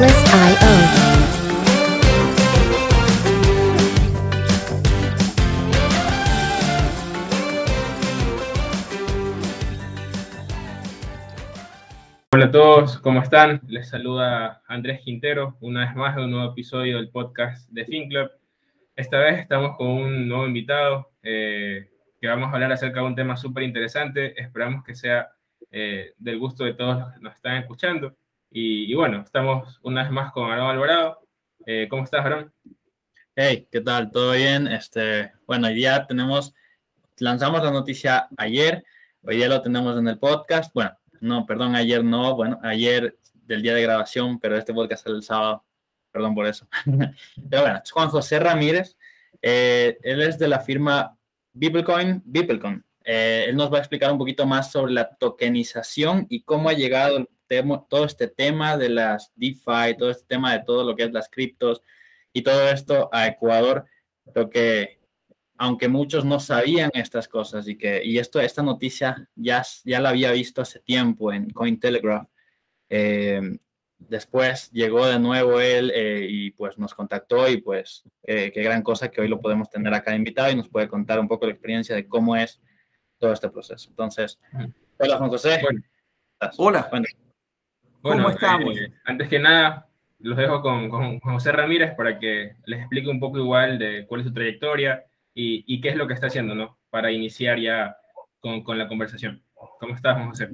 Hola a todos, ¿cómo están? Les saluda Andrés Quintero, una vez más de un nuevo episodio del podcast de FinClub. Esta vez estamos con un nuevo invitado eh, que vamos a hablar acerca de un tema súper interesante. Esperamos que sea eh, del gusto de todos los que nos están escuchando. Y, y bueno, estamos una vez más con Aaron Alvarado. Eh, ¿Cómo estás, Aaron? Hey, ¿qué tal? ¿Todo bien? Este, bueno, día tenemos, lanzamos la noticia ayer, hoy día lo tenemos en el podcast. Bueno, no, perdón, ayer no, bueno, ayer del día de grabación, pero este podcast es el sábado, perdón por eso. pero bueno, es Juan José Ramírez, eh, él es de la firma Biblecoin, Biblecoin. Eh, él nos va a explicar un poquito más sobre la tokenización y cómo ha llegado el tema, todo este tema de las DeFi, todo este tema de todo lo que es las criptos y todo esto a Ecuador. Lo que aunque muchos no sabían estas cosas y que y esto esta noticia ya, ya la había visto hace tiempo en Cointelegraph. Eh, después llegó de nuevo él eh, y pues nos contactó y pues qué gran cosa que hoy lo podemos tener acá invitado y nos puede contar un poco la experiencia de cómo es todo este proceso. Entonces, hola Juan José. Hola. ¿Cómo estamos? Eh, antes que nada, los dejo con, con José Ramírez para que les explique un poco igual de cuál es su trayectoria, y, qué es lo que está haciendo, ¿no? Para iniciar ya con, con la conversación. ¿Cómo estás, Juan José?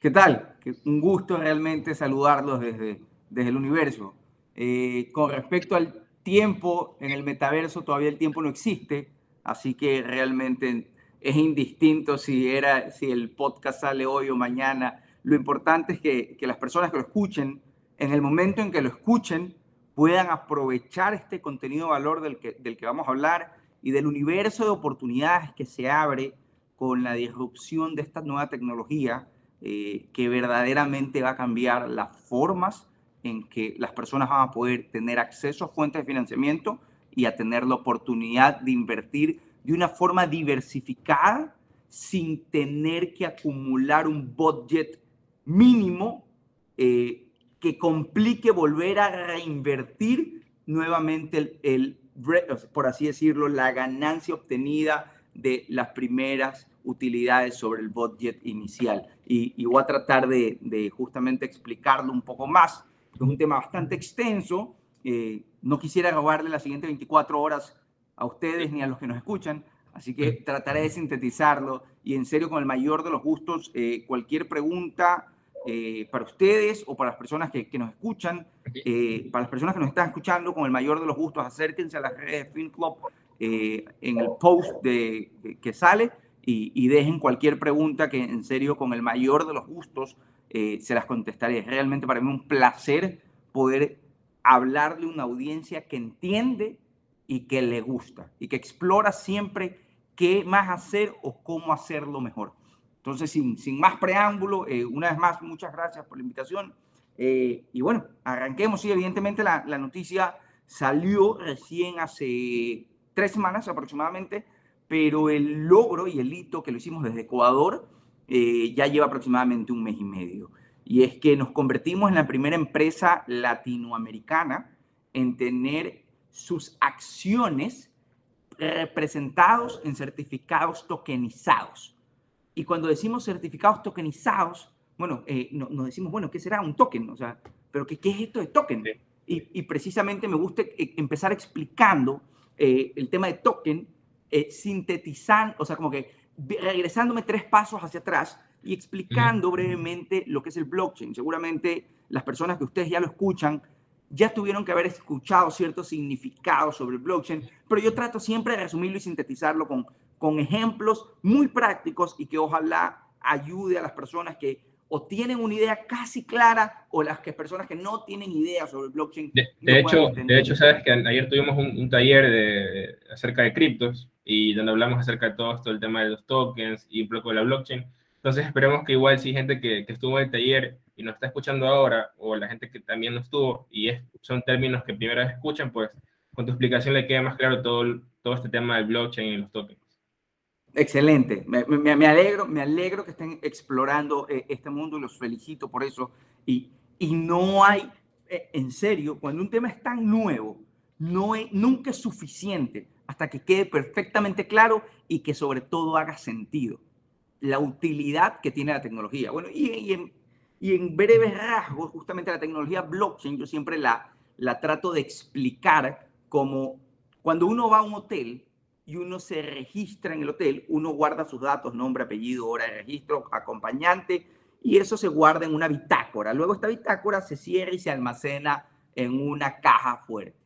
¿Qué tal? Un gusto realmente saludarlos desde, desde el universo. Eh, con respecto al tiempo, en el metaverso todavía el tiempo no existe, así que realmente es indistinto si, era, si el podcast sale hoy o mañana. Lo importante es que, que las personas que lo escuchen, en el momento en que lo escuchen, puedan aprovechar este contenido de valor del que, del que vamos a hablar y del universo de oportunidades que se abre con la disrupción de esta nueva tecnología eh, que verdaderamente va a cambiar las formas en que las personas van a poder tener acceso a fuentes de financiamiento y a tener la oportunidad de invertir de una forma diversificada sin tener que acumular un budget mínimo eh, que complique volver a reinvertir nuevamente el, por así decirlo, la ganancia obtenida de las primeras utilidades sobre el budget inicial. Y, voy a tratar de, justamente explicarlo un poco más. Es un tema bastante extenso. Eh, no quisiera robarle las siguientes 24 horas a ustedes ni a los que nos escuchan, así que trataré de sintetizarlo y en serio con el mayor de los gustos, eh, cualquier pregunta eh, para ustedes o para las personas que, nos escuchan, eh, para las personas que nos están escuchando, con el mayor de los gustos, acérquense a las redes de FinClub eh, en el post de, que sale y, dejen cualquier pregunta que en serio, con el mayor de los gustos, se las contestaré. realmente para mí un placer poder hablarle a una audiencia que entiende y que le gusta y que explora siempre qué más hacer o cómo hacerlo mejor. Entonces, sin, sin más preámbulo, eh, una vez más, muchas gracias por la invitación. Eh, y bueno, arranquemos. Sí, evidentemente la, la, noticia salió recién hace tres semanas aproximadamente, pero el logro y el hito que lo hicimos desde Ecuador eh, ya lleva aproximadamente un mes y medio. Y es que nos convertimos en la primera empresa latinoamericana en tener sus acciones representados en certificados tokenizados. Y cuando decimos certificados tokenizados, bueno, eh, nos decimos, bueno, ¿qué será un token? O sea, ¿pero qué, qué es esto de token? Y, y, precisamente me gusta eh, empezar explicando eh, el tema de token, sintetizando, o sea, como que regresándome tres pasos hacia atrás y explicando brevemente lo que es el blockchain. Seguramente las personas que ustedes ya lo escuchan ya tuvieron que haber escuchado ciertos significados sobre el blockchain, pero yo trato siempre de resumirlo y sintetizarlo con, con ejemplos muy prácticos y que ojalá ayude a las personas que o tienen una idea casi clara o las que personas que no tienen idea sobre el blockchain. De, hecho, de hecho, sabes que ayer tuvimos un, taller de, acerca de criptos y donde hablamos acerca de todo esto, el tema de los tokens y un poco de la blockchain. Entonces esperemos que igual si gente que, que, estuvo en el taller y nos está escuchando ahora, o la gente que también no estuvo y es, son términos que primera vez escuchan, pues con tu explicación le quede más claro todo, todo este tema del blockchain y los tokens. Excelente, me, alegro, me alegro que estén explorando eh, este mundo y los felicito por eso. Y, y no hay, eh, en serio, cuando un tema es tan nuevo, no es, nunca es suficiente hasta que quede perfectamente claro y que sobre todo haga sentido la utilidad que tiene la tecnología. Bueno, y, en, y en breves rasgos, justamente la tecnología blockchain, yo siempre la, la trato de explicar como cuando uno va a un hotel y uno se registra en el hotel, uno guarda sus datos, nombre, apellido, hora de registro, acompañante, y eso se guarda en una bitácora. Luego esta bitácora se cierra y se almacena en una caja fuerte.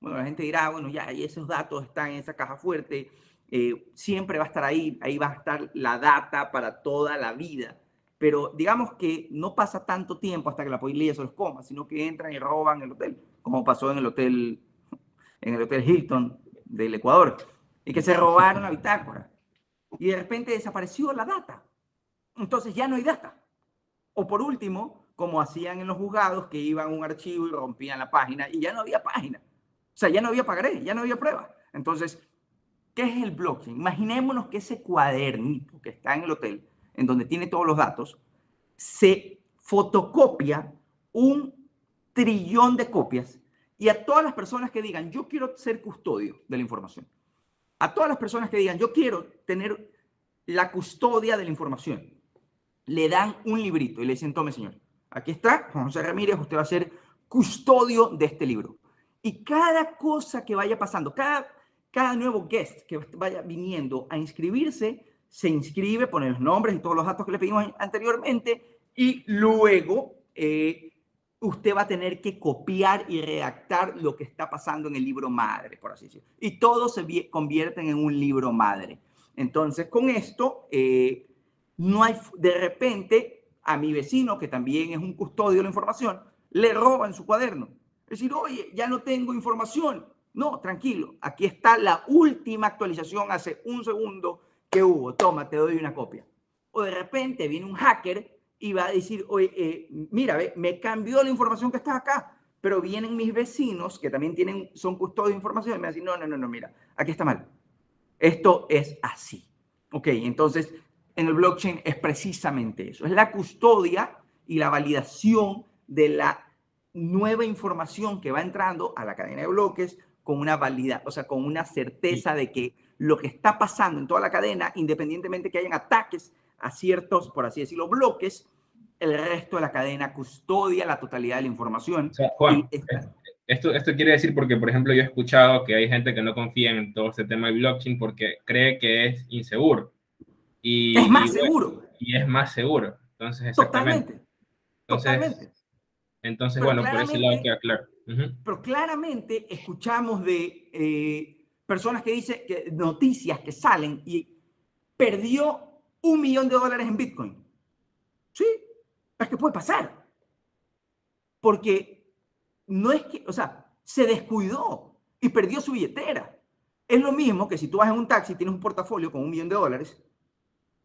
Bueno, la gente dirá, bueno, ya, y esos datos están en esa caja fuerte, eh, siempre va a estar ahí, ahí va a estar la data para toda la vida. Pero digamos que no pasa tanto tiempo hasta que la policía se los coma, sino que entran y roban el hotel, como pasó en el hotel, en el hotel Hilton del Ecuador, y que se robaron la bitácora. Y de repente desapareció la data. Entonces ya no hay data. O por último, como hacían en los juzgados, que iban a un archivo y rompían la página y ya no había página. O sea, ya no había pagaré, ya no había prueba. Entonces, ¿qué es el blockchain? Imaginémonos que ese cuadernito que está en el hotel, en donde tiene todos los datos, se fotocopia un trillón de copias y a todas las personas que digan, yo quiero ser custodio de la información, a todas las personas que digan, yo quiero tener la custodia de la información, le dan un librito y le dicen, tome señor, aquí está, José Ramírez, usted va a ser custodio de este libro. Y cada cosa que vaya pasando, cada, cada nuevo guest que vaya viniendo a inscribirse, se inscribe, pone los nombres y todos los datos que le pedimos anteriormente y luego eh, usted va a tener que copiar y redactar lo que está pasando en el libro madre, por así decirlo. Y todo se convierte en un libro madre. Entonces, con esto, eh, no hay, de repente, a mi vecino, que también es un custodio de la información, le roban su cuaderno. Es decir, oye, ya no tengo información. No, tranquilo, aquí está la última actualización hace un segundo que hubo. Toma, te doy una copia. O de repente viene un hacker y va a decir, oye, eh, mira, ve, me cambió la información que está acá, pero vienen mis vecinos que también tienen, son custodios de información y me dicen, no, no, no, no, mira, aquí está mal. Esto es así. Ok, entonces en el blockchain es precisamente eso, es la custodia y la validación de la nueva información que va entrando a la cadena de bloques con una validad, o sea, con una certeza de que lo que está pasando en toda la cadena, independientemente que hayan ataques a ciertos, por así decirlo, bloques, el resto de la cadena custodia la totalidad de la información. Juan, esto, esto quiere decir porque, por ejemplo, yo he escuchado que hay gente que no confía en todo este tema de blockchain porque cree que es inseguro. Y, es más seguro. Y es más seguro. Entonces, exactamente. Totalmente. Entonces, bueno, por ese lado queda claro. Pero claramente escuchamos de eh, personas que dicen, que, noticias que salen y perdió un millón de dólares en Bitcoin. Sí, es que puede pasar. Porque no es que, o sea, se descuidó y perdió su billetera. Es lo mismo que si tú vas en un taxi y tienes un portafolio con un millón de dólares,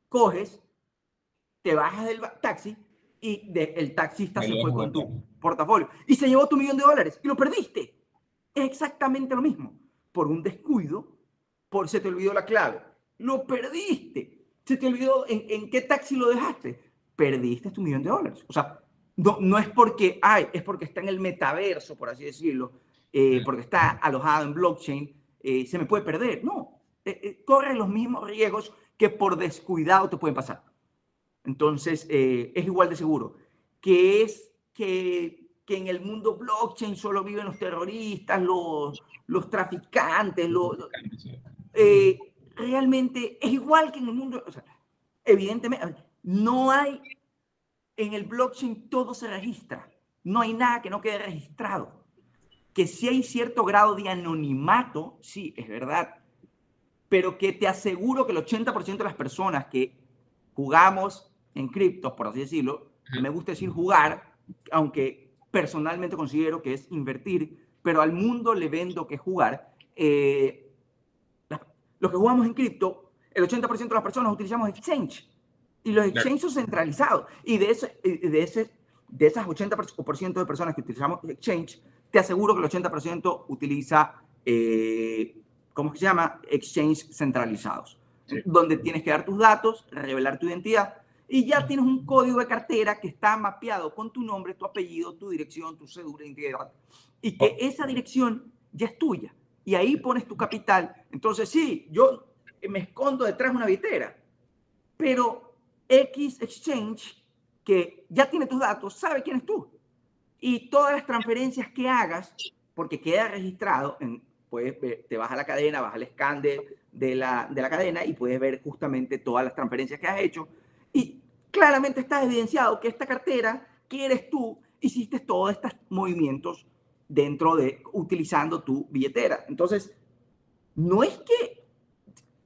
coges, te bajas del taxi y el taxista se fue con tu portafolio y se llevó tu millón de dólares y lo perdiste. Es exactamente lo mismo. Por un descuido, por se te olvidó la clave. Lo perdiste. Se te olvidó en, qué taxi lo dejaste. Perdiste tu millón de dólares. O sea, no, no es porque, ay, es porque está en el metaverso, por así decirlo, eh, porque está alojado en blockchain, eh, se me puede perder. No, eh, corre los mismos riesgos que por descuidado te pueden pasar. Entonces, eh, es igual de seguro. Que es que, que, en el mundo blockchain solo viven los terroristas, los, los traficantes, los, eh, realmente es igual que en el mundo, o sea, evidentemente, no hay, en el blockchain todo se registra, no hay nada que no quede registrado. Que si hay cierto grado de anonimato, sí, es verdad, pero que te aseguro que el 80% de las personas que jugamos en criptos, por así decirlo, me gusta decir jugar, aunque personalmente considero que es invertir, pero al mundo le vendo que jugar. Eh, los que jugamos en cripto, el 80% de las personas utilizamos exchange. Y los exchanges son centralizados. Y de, ese, de, ese, de esas 80% de personas que utilizamos exchange, te aseguro que el 80% utiliza eh, ¿cómo se llama? Exchange centralizados, donde tienes que dar tus datos, revelar tu identidad y ya tienes un código de cartera que está mapeado con tu nombre, tu apellido, tu dirección, tu cédula de identidad. Y que esa dirección ya es tuya y ahí pones tu capital. Entonces, sí, yo me escondo detrás de una billetera, pero X Exchange, que ya tiene tus datos, sabe quién es tú. Y todas las transferencias que hagas, porque queda registrado, en, puedes te vas a la cadena, vas al scan de, de, la, de la cadena y puedes ver justamente todas las transferencias que has hecho. Y claramente está evidenciado que esta cartera, que eres tú, hiciste todos estos movimientos dentro de utilizando tu billetera. Entonces, no es que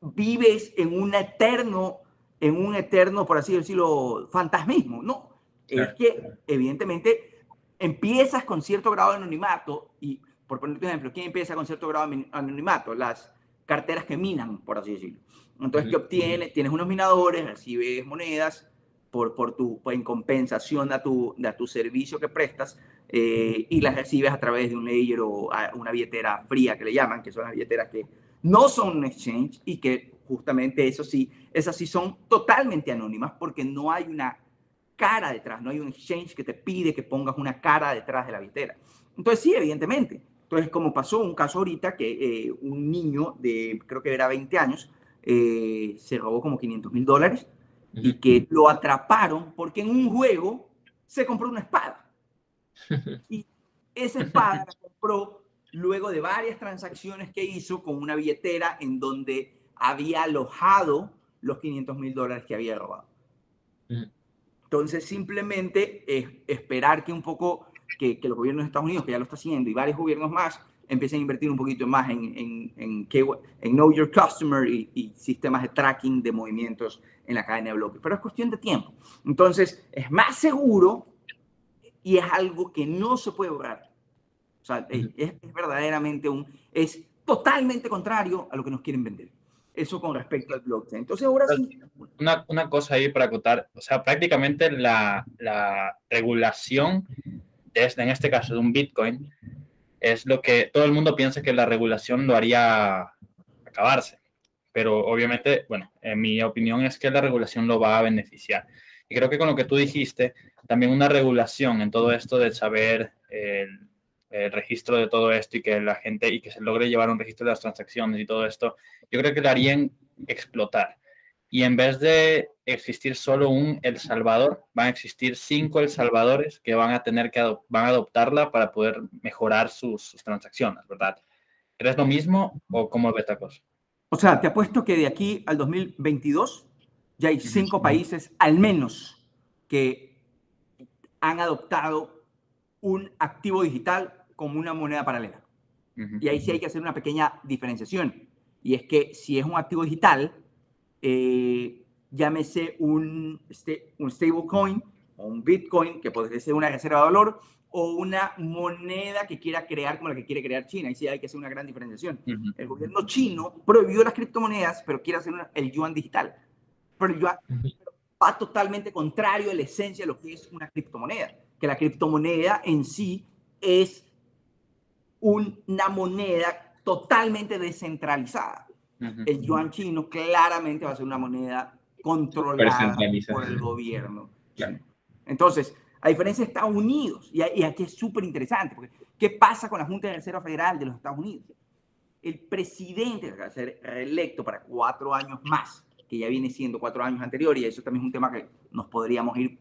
vives en un eterno, en un eterno, por así decirlo, fantasmismo, no. Es que, evidentemente, empiezas con cierto grado de anonimato y, por ponerte un ejemplo, ¿quién empieza con cierto grado de anonimato? Las carteras que minan, por así decirlo. Entonces, ¿qué obtienes? Tienes unos minadores, recibes monedas, por, por tu en compensación a tu, a tu servicio que prestas eh, y las recibes a través de un layer o una billetera fría que le llaman, que son las billeteras que no son un exchange y que justamente eso sí, esas sí son totalmente anónimas porque no hay una cara detrás, no hay un exchange que te pide que pongas una cara detrás de la billetera. Entonces sí, evidentemente. Entonces, como pasó un caso ahorita que eh, un niño de, creo que era 20 años, eh, se robó como 500 mil dólares y que lo atraparon porque en un juego se compró una espada. Y esa espada la compró luego de varias transacciones que hizo con una billetera en donde había alojado los 500 mil dólares que había robado. Entonces, simplemente es esperar que un poco, que, que los gobiernos de Estados Unidos, que ya lo está haciendo, y varios gobiernos más, empiecen a invertir un poquito más en, en, en, en Know Your Customer y, y, sistemas de tracking de movimientos en la cadena de bloques. Pero es cuestión de tiempo. Entonces, es más seguro y es algo que no se puede borrar. O sea, es, es, verdaderamente un... Es totalmente contrario a lo que nos quieren vender. Eso con respecto al blockchain. Entonces, ahora sí... Una, una cosa ahí para acotar. O sea, prácticamente la, la regulación, de, este, en este caso de un Bitcoin, es lo que todo el mundo piensa que la regulación lo haría acabarse. Pero obviamente, bueno, en mi opinión es que la regulación lo va a beneficiar. Y creo que con lo que tú dijiste, también una regulación en todo esto de saber el, registro de todo esto y que la gente y que se logre llevar un registro de las transacciones y todo esto, yo creo que lo harían explotar. Y en vez de existir solo un El Salvador, van a existir cinco El Salvadores que van a tener que van a adoptarla para poder mejorar sus, sus transacciones, ¿verdad? ¿Crees lo mismo o cómo ves la cosa? O sea, te apuesto que de aquí al 2022 ya hay cinco países al menos que han adoptado un activo digital como una moneda paralela. Uh -huh. Y ahí sí hay que hacer una pequeña diferenciación. Y es que si es un activo digital, eh, llámese un, un stablecoin o un bitcoin, que podría ser una reserva de valor, o una moneda que quiera crear como la que quiere crear China. Y sí hay que hacer una gran diferenciación. Uh -huh. El gobierno chino prohibió las criptomonedas, pero quiere hacer una, el yuan digital. Pero el yuan uh -huh. va totalmente contrario a la esencia de lo que es una criptomoneda. Que la criptomoneda en sí es una moneda totalmente descentralizada. El yuan chino claramente va a ser una moneda controlada por el gobierno. Claro. Entonces, a diferencia de Estados Unidos, y, aquí es súper interesante, porque ¿qué pasa con la Junta de Reserva Federal de los Estados Unidos? El presidente va a ser reelecto para cuatro años más, que ya viene siendo cuatro años anteriores, y eso también es un tema que nos podríamos ir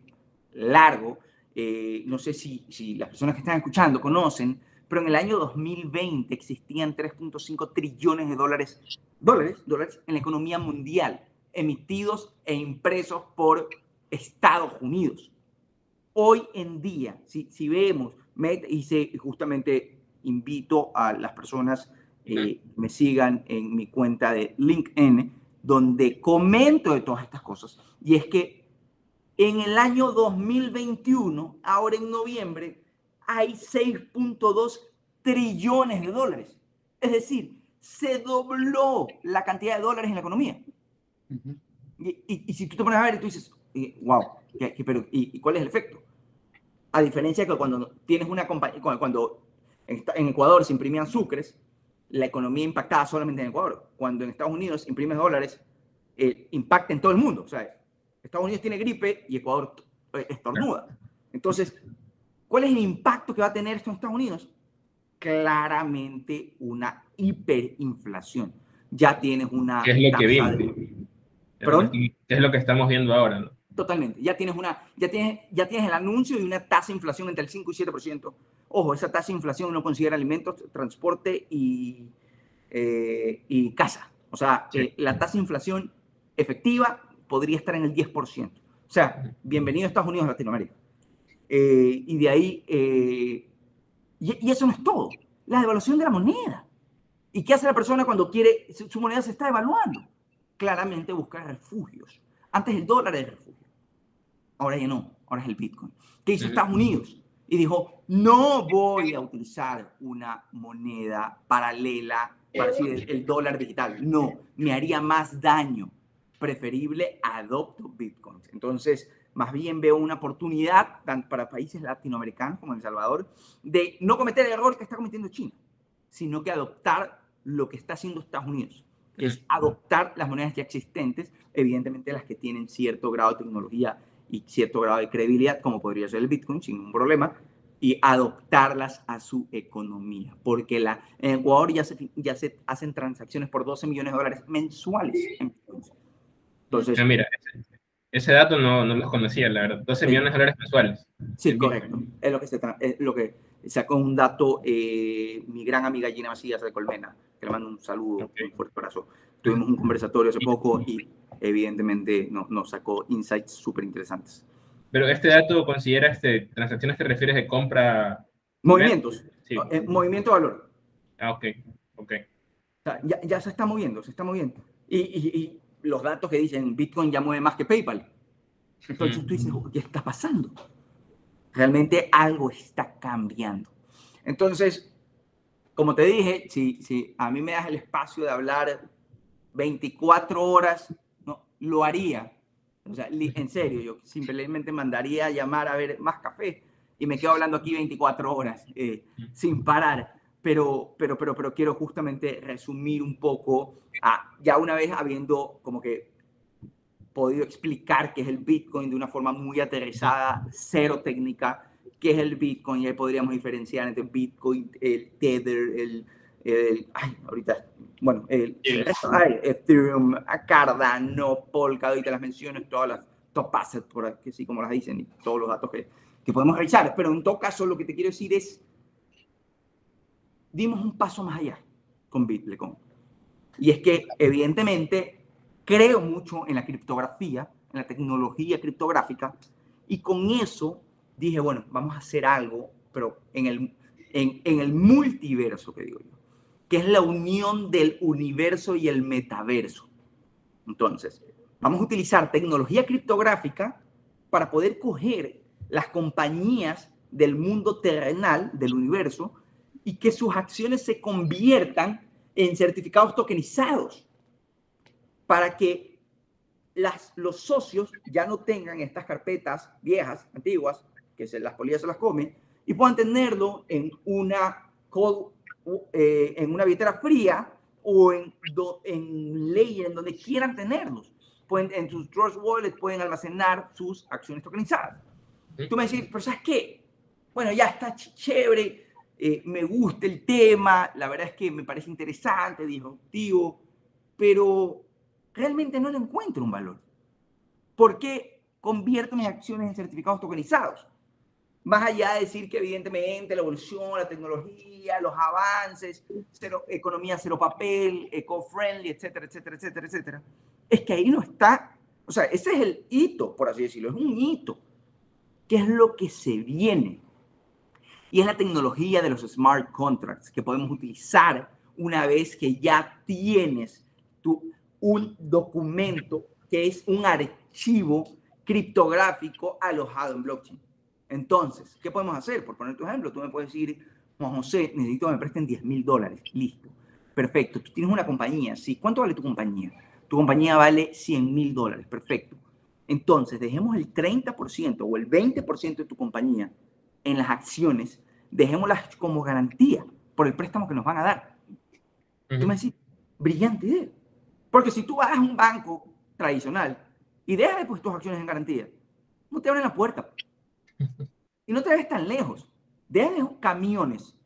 largo. Eh, no sé si, si las personas que están escuchando conocen, pero en el año 2020 existían 3.5 trillones de dólares, dólares, dólares en la economía mundial, emitidos e impresos por Estados Unidos. Hoy en día, si, si vemos, me, y justamente invito a las personas eh, que me sigan en mi cuenta de LinkedIn, donde comento de todas estas cosas, y es que en el año 2021, ahora en noviembre, hay 6.2 trillones de dólares. Es decir, se dobló la cantidad de dólares en la economía. Uh -huh. y, y, y, si tú te pones a ver y tú dices, wow, ¿qué, qué, pero, y, cuál es el efecto? A diferencia de que cuando tienes una compañía, cuando en Ecuador se imprimían sucres, la economía impactaba solamente en Ecuador. Cuando en Estados Unidos imprimes dólares, eh, impacta en todo el mundo. O sea, Estados Unidos tiene gripe y Ecuador eh, estornuda. Entonces, ¿cuál es el impacto que va a tener esto en Estados Unidos? Claramente una hiperinflación. Ya tienes una... ¿Qué es lo que viene? ¿Perdón? ¿Qué es lo que estamos viendo ahora? ¿no? Totalmente. Ya tienes, una, ya, tienes, ya tienes el anuncio de una tasa de inflación entre el 5 y 7%. Ojo, esa tasa de inflación no considera alimentos, transporte y, eh, y casa. O sea, eh, la tasa de inflación efectiva podría estar en el 10%. O sea, bienvenido a Estados Unidos, Latinoamérica. Eh, y de ahí, y, eso no es todo. La devaluación de la moneda. ¿Y qué hace la persona cuando quiere, su, moneda se está devaluando? Claramente busca refugios. Antes el dólar era refugio Ahora ya no, ahora es el Bitcoin. ¿Qué hizo Estados Unidos? Y dijo, no voy a utilizar una moneda paralela para decir el, dólar digital. No, me haría más daño. Preferible adopto Bitcoin. Entonces, más bien veo una oportunidad para países latinoamericanos como El Salvador de no cometer el error que está cometiendo China, sino que adoptar lo que está haciendo Estados Unidos, que es adoptar las monedas ya existentes, evidentemente las que tienen cierto grado de tecnología y cierto grado de credibilidad, como podría ser el Bitcoin, sin ningún problema, y adoptarlas a su economía. Porque la, en Ecuador ya se, ya se hacen transacciones por 12 millones de dólares mensuales. Entonces, ah, mira, ese, dato no, no lo conocía, la verdad. 12 millones de dólares mensuales. Sí, correcto. Es lo que, se, es lo que sacó un dato eh, mi gran amiga Gina Macías de Colmena, que le mando un saludo, un fuerte abrazo. Tuvimos un conversatorio hace poco y evidentemente no, nos sacó insights súper interesantes. Pero este dato considera este, transacciones, ¿te refieres de compra? Movimientos. Sí. Eh, movimiento de valor. Ah, ok, ok. ya, ya, se está moviendo, se está moviendo. Y, y, los datos que dicen Bitcoin ya mueve más que PayPal. Entonces tú dices, ¿qué está pasando? Realmente algo está cambiando. Entonces, como te dije, si, si a mí me das el espacio de hablar 24 horas lo haría. O sea, en serio, yo simplemente mandaría a llamar a ver más café y me quedo hablando aquí 24 horas eh, sin parar. Pero, pero, pero, pero quiero justamente resumir un poco, a, ya una vez habiendo como que podido explicar qué es el Bitcoin de una forma muy aterrizada, cero técnica, qué es el Bitcoin, y ahí podríamos diferenciar entre Bitcoin, el Tether, el, el, ay, ahorita, bueno, el, Ethereum, Cardano, Polkadot, y te las menciono, todas las top assets, por aquí, sí, como las dicen, y todos los datos que, que podemos revisar. Pero en todo caso, lo que te quiero decir es, dimos un paso más allá con Bitlecon. Y es que, evidentemente, creo mucho en la criptografía, en la tecnología criptográfica, y con eso dije, bueno, vamos a hacer algo, pero en el, en, en el multiverso, que digo yo que es la unión del universo y el metaverso. Entonces, vamos a utilizar tecnología criptográfica para poder coger las compañías del mundo terrenal, del universo, y que sus acciones se conviertan en certificados tokenizados para que las, los socios ya no tengan estas carpetas viejas, antiguas, que se, las polillas se las comen, y puedan tenerlo en una code eh, en una billetera fría o en, en ley, en donde quieran tenerlos. Pueden, en sus Trust Wallet pueden almacenar sus acciones tokenizadas. Tú me decís, pero ¿sabes qué? Bueno, ya está chévere, eh, me gusta el tema, la verdad es que me parece interesante, disruptivo, pero realmente no le encuentro un valor. ¿Por qué convierto mis acciones en certificados tokenizados? Más allá de decir que evidentemente la evolución, la tecnología, los avances, cero, economía cero papel, eco-friendly, etcétera, etcétera, etcétera, etcétera, es que ahí no está, o sea, ese es el hito, por así decirlo, es un hito. ¿Qué es lo que se viene? Y es la tecnología de los smart contracts que podemos utilizar una vez que ya tienes tu, un documento que es un archivo criptográfico alojado en blockchain. Entonces, ¿qué podemos hacer? Por poner tu ejemplo, tú me puedes decir, Juan José, necesito que me presten 10 mil dólares. Listo. Perfecto. Tú tienes una compañía. Sí. ¿Cuánto vale tu compañía? Tu compañía vale 100 mil dólares. Perfecto. Entonces, dejemos el 30% o el 20% de tu compañía en las acciones, dejémoslas como garantía por el préstamo que nos van a dar. Tú me decís, brillante idea. Porque si tú vas a un banco tradicional y déjale pues tus acciones en garantía. No te abren la puerta. Y no te ves tan lejos. Déjale camiones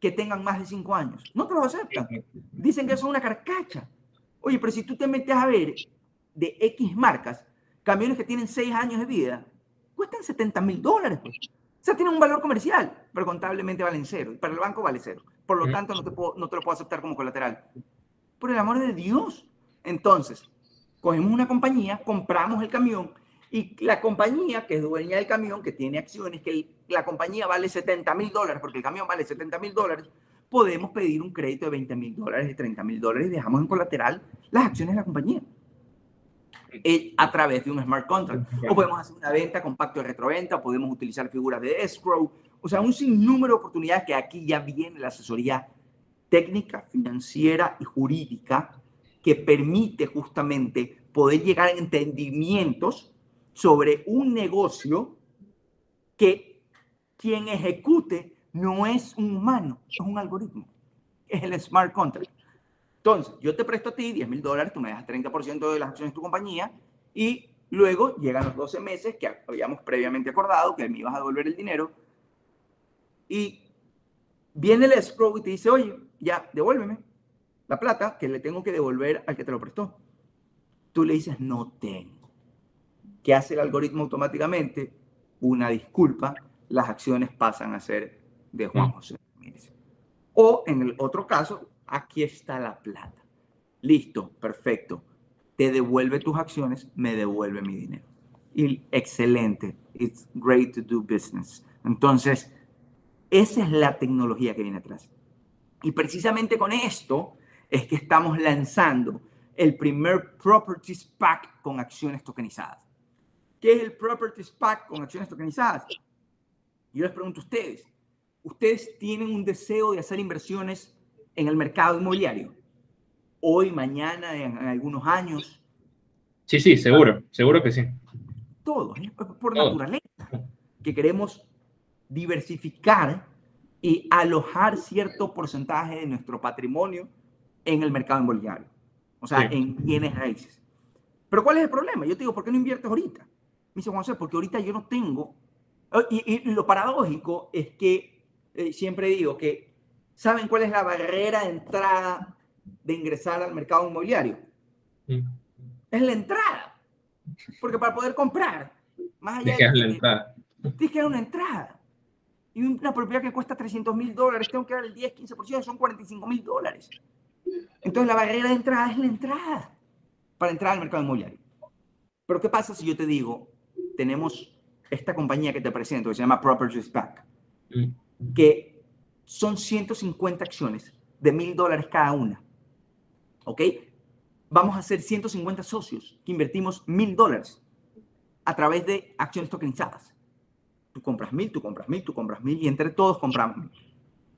que tengan más de cinco años. No te los aceptan. Dicen que son una carcacha. Oye, pero si tú te metes a ver de X marcas, camiones que tienen seis años de vida, cuestan 70 mil dólares. Pues. Sea, tienen un valor comercial, pero contablemente valen cero. Y para el banco vale cero. Por lo tanto, no te, puedo, no te lo puedo aceptar como colateral. Por el amor de Dios. Entonces, cogemos una compañía, compramos el camión y la compañía que es dueña del camión, que tiene acciones, que la compañía vale 70 mil dólares, porque el camión vale 70 mil dólares, podemos pedir un crédito de 20 mil dólares, de 30 mil dólares y dejamos en colateral las acciones de la compañía eh, a través de un smart contract. O podemos hacer una venta con pacto de retroventa, podemos utilizar figuras de escrow, o sea, un sinnúmero de oportunidades que aquí ya viene la asesoría técnica, financiera y jurídica que permite justamente poder llegar a entendimientos sobre un negocio que quien ejecute no es un humano, es un algoritmo, es el smart contract. Entonces, yo te presto a ti 10 mil dólares, tú me das 30% de las acciones de tu compañía y luego llegan los 12 meses que habíamos previamente acordado que me ibas a devolver el dinero y viene el escrow y te dice, oye, ya, devuélveme la plata que le tengo que devolver al que te lo prestó. Tú le dices, no tengo. ¿Qué hace el algoritmo automáticamente? Una disculpa, las acciones pasan a ser de Juan mm. José O en el otro caso, aquí está la plata. Listo, perfecto. Te devuelve tus acciones, me devuelve mi dinero. Y excelente. It's great to do business. Entonces, esa es la tecnología que viene atrás. Y precisamente con esto es que estamos lanzando el primer Properties Pack con acciones tokenizadas. ¿Qué es el Properties Pack con acciones tokenizadas? Yo les pregunto a ustedes, ¿ustedes tienen un deseo de hacer inversiones en el mercado inmobiliario? Hoy, mañana, en, algunos años. Sí, sí, seguro, seguro que sí. Todos, ¿eh? por naturaleza, que queremos diversificar y alojar cierto porcentaje de nuestro patrimonio en el mercado inmobiliario, o sea, en bienes raíces. Pero ¿cuál es el problema? Yo te digo, ¿por qué no inviertes ahorita? Me dice Juan José, porque ahorita yo no tengo. Oh, y, lo paradójico es que eh, siempre digo que, ¿saben cuál es la barrera de entrada de ingresar al mercado inmobiliario? Es la entrada. Porque para poder comprar, más allá de. Tienes que dar una entrada y una propiedad que cuesta 300 mil dólares, tengo que dar el 10, 15%, son 45 mil dólares. Entonces la barrera de entrada es la entrada para entrar al mercado inmobiliario. Pero ¿qué pasa si yo te digo, tenemos esta compañía que te presento, que se llama Properties Pack, mm. que son 150 acciones de mil dólares cada una. ¿Ok? Vamos a ser 150 socios que invertimos mil dólares a través de acciones tokenizadas. Tú compras mil, tú compras mil, tú compras mil y entre todos compramos mil.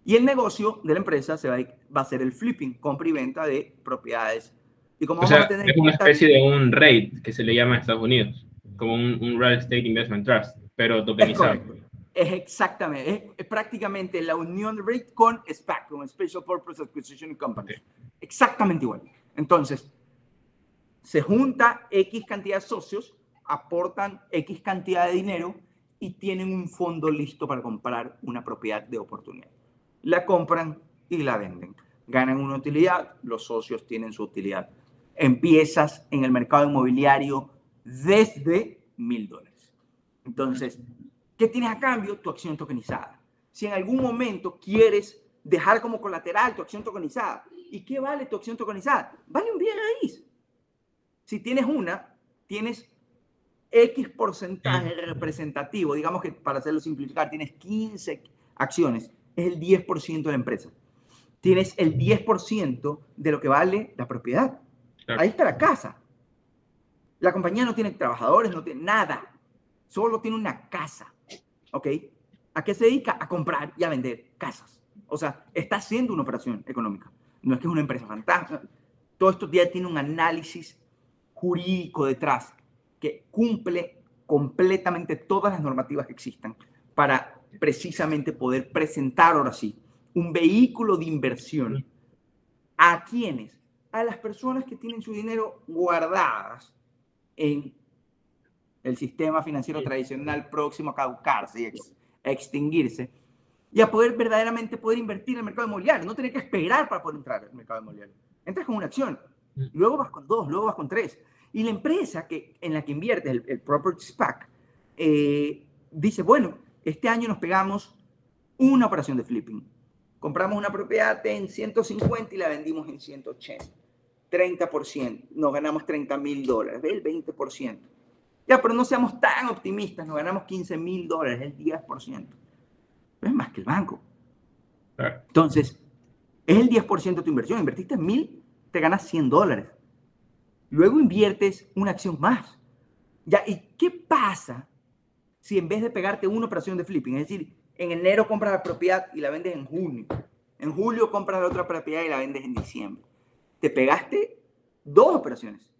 Y el negocio de la empresa se va a, va a ser el flipping, compra y venta de propiedades. Y como o sea, es una especie de un REIT que se le llama en Estados Unidos, como un, Real Estate Investment Trust, pero tokenizado. Es, exactamente, es, prácticamente la unión de REIT con SPAC, con Special Purpose Acquisition Company. Exactamente igual. Entonces, se junta X cantidad de socios, aportan X cantidad de dinero y tienen un fondo listo para comprar una propiedad de oportunidad. La compran y la venden. Ganan una utilidad, los socios tienen su utilidad. Empiezas en el mercado inmobiliario desde mil dólares. Entonces, ¿qué tienes a cambio? Tu acción tokenizada. Si en algún momento quieres dejar como colateral tu acción tokenizada, ¿y qué vale tu acción tokenizada? Vale un bien raíz. Si tienes una, tienes X porcentaje representativo, digamos que para hacerlo simplificar, tienes 15 acciones, es el 10% de la empresa. Tienes el 10% de lo que vale la propiedad. Ahí está la casa. La compañía no tiene trabajadores, no tiene nada. Solo tiene una casa. ¿Ok? ¿A qué se dedica? A comprar y a vender casas. O sea, está haciendo una operación económica. No es que es una empresa fantástica. Todo esto ya tiene un análisis jurídico detrás que cumple completamente todas las normativas que existan para precisamente poder presentar ahora sí un vehículo de inversión a quienes, a las personas que tienen su dinero guardadas en el sistema financiero tradicional próximo a caducarse y a extinguirse, y a poder verdaderamente poder invertir en el mercado inmobiliario, no tener que esperar para poder entrar al mercado inmobiliario. Entras con una acción, mm. luego vas con dos, luego vas con tres. Y la empresa que, en la que inviertes, el, el Property SPAC, eh, dice, bueno, este año nos pegamos una operación de flipping. Compramos una propiedad en 150 y la vendimos en 180. 30%, nos ganamos 30 mil dólares, el 20%. Ya, pero no seamos tan optimistas, nos ganamos 15 mil dólares, el 10% es más que el banco. Entonces, es el 10% de tu inversión. Invertiste mil, te ganas 100 dólares. Luego inviertes una acción más. Ya, ¿y qué pasa si en vez de pegarte una operación de flipping, es decir, en enero compras la propiedad y la vendes en junio, en julio compras la otra propiedad y la vendes en diciembre? Te pegaste dos operaciones.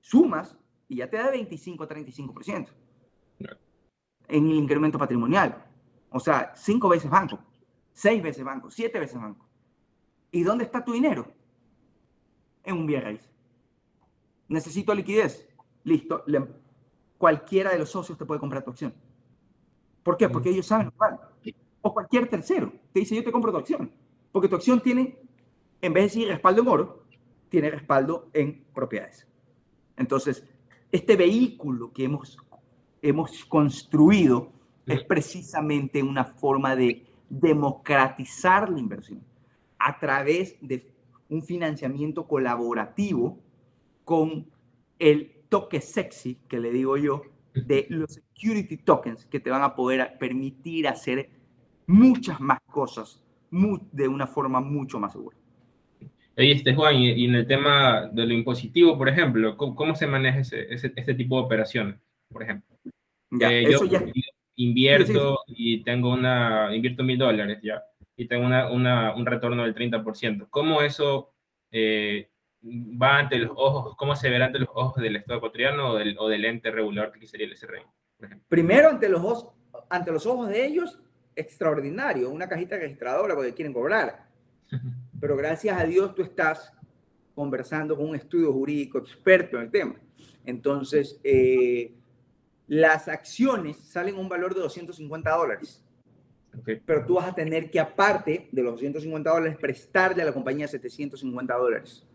Sumas y ya te da 25 a 35% en el incremento patrimonial. O sea, cinco veces banco, seis veces banco, siete veces banco. ¿Y dónde está tu dinero? En un bien raíz. Necesito liquidez. Listo. cualquiera de los socios te puede comprar tu acción. ¿Por qué? Porque ellos saben lo vale. O cualquier tercero te dice, yo te compro tu acción. Porque tu acción tiene, en vez de decir respaldo en oro, tiene respaldo en propiedades. Entonces, este vehículo que hemos, hemos construido es precisamente una forma de democratizar la inversión a través de un financiamiento colaborativo con el toque sexy, que le digo yo, de los security tokens que te van a poder permitir hacer muchas más cosas de una forma mucho más segura. Oye, este Juan, y, en el tema de lo impositivo, por ejemplo, ¿cómo, se maneja ese, este tipo de operaciones, por ejemplo? Ya, eh, eso ya invierto y tengo una, invierto mil dólares ya, y tengo una, una, un retorno del 30%. ¿Cómo eso eh, va ante los ojos, cómo se verá ante los ojos del Estado ecuatoriano o del, o del ente regulador que sería el SRI? Primero, ante los, ojos, ante los ojos de ellos, extraordinario, una cajita registradora porque quieren cobrar. Pero gracias a Dios tú estás conversando con un estudio jurídico experto en el tema. Entonces, eh, las acciones salen a un valor de 250 dólares. Pero tú vas a tener que, aparte de los 250 dólares, prestarle a la compañía 750 dólares.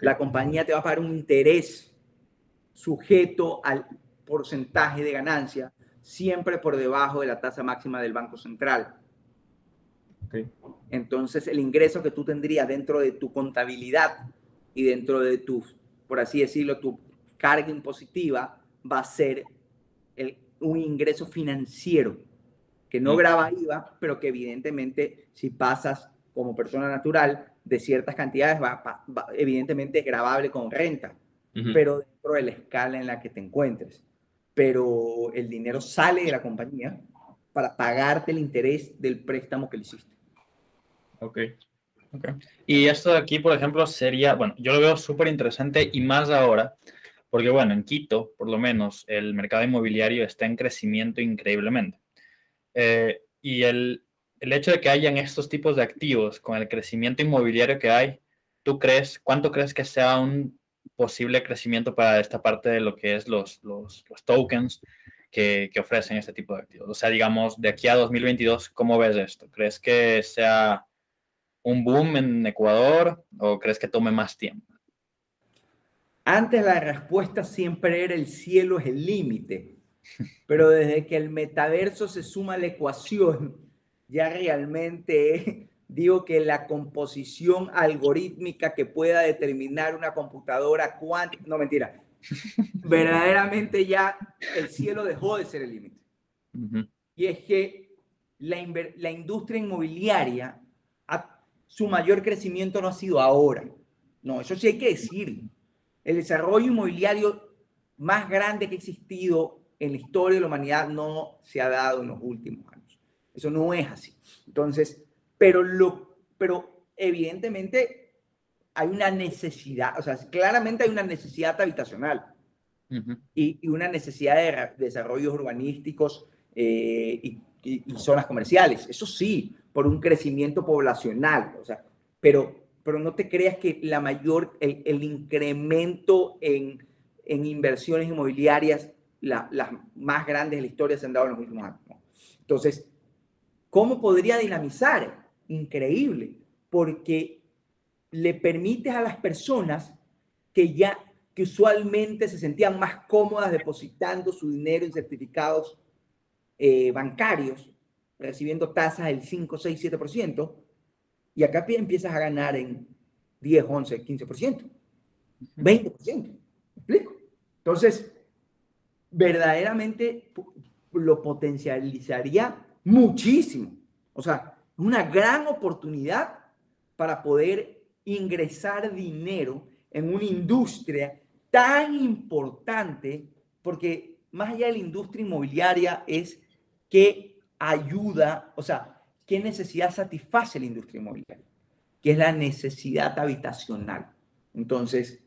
La compañía te va a pagar un interés sujeto al porcentaje de ganancia, siempre por debajo de la tasa máxima del Banco Central. Entonces, el ingreso que tú tendrías dentro de tu contabilidad y dentro de tu, por así decirlo, tu carga impositiva va a ser un ingreso financiero que no graba IVA, pero que evidentemente si pasas como persona natural de ciertas cantidades, va, evidentemente es grabable con renta, pero dentro de la escala en la que te encuentres. Pero el dinero sale de la compañía para pagarte el interés del préstamo que le hiciste. Ok. okay. Y esto de aquí, por ejemplo, sería, bueno, yo lo veo súper interesante y más ahora, porque bueno, en Quito, por lo menos, el mercado inmobiliario está en crecimiento increíblemente. Eh, y el, el hecho de que hayan estos tipos de activos con el crecimiento inmobiliario que hay, ¿tú crees, cuánto crees que sea un posible crecimiento para esta parte de lo que es los, los, los tokens que, que, ofrecen este tipo de activos? O sea, digamos, de aquí a 2022, ¿cómo ves esto? ¿Crees que sea un boom en Ecuador o crees que tome más tiempo? Antes la respuesta siempre era el cielo es el límite, pero desde que el metaverso se suma a la ecuación, ya realmente digo que la composición algorítmica que pueda determinar una computadora cuántica, no mentira, verdaderamente ya el cielo dejó de ser el límite. Y es que la, la industria inmobiliaria, su mayor crecimiento no ha sido ahora. No, eso sí hay que decir el desarrollo inmobiliario más grande que ha existido en la historia de la humanidad no se ha dado en los últimos años. Eso no es así. Entonces, pero, lo, pero evidentemente hay una necesidad, o sea, claramente hay una necesidad habitacional y, una necesidad de, desarrollos urbanísticos eh, y, y, zonas comerciales. Eso sí, por un crecimiento poblacional, o sea, pero pero no te creas que la mayor, el, incremento en, en inversiones inmobiliarias, las más grandes de la historia se han dado en los últimos años. Entonces, ¿cómo podría dinamizar? Increíble, porque le permites a las personas que ya que usualmente se sentían más cómodas depositando su dinero en certificados eh, bancarios, recibiendo tasas del 5, 6, 7%, y acá empiezas a ganar en 10, 11, 15%, 20%. ¿Me explico? Entonces, verdaderamente lo potencializaría muchísimo. O sea, una gran oportunidad para poder ingresar dinero en una industria tan importante, porque más allá de la industria inmobiliaria es qué ayuda, o sea, qué necesidad satisface la industria inmobiliaria, que es la necesidad habitacional. Entonces,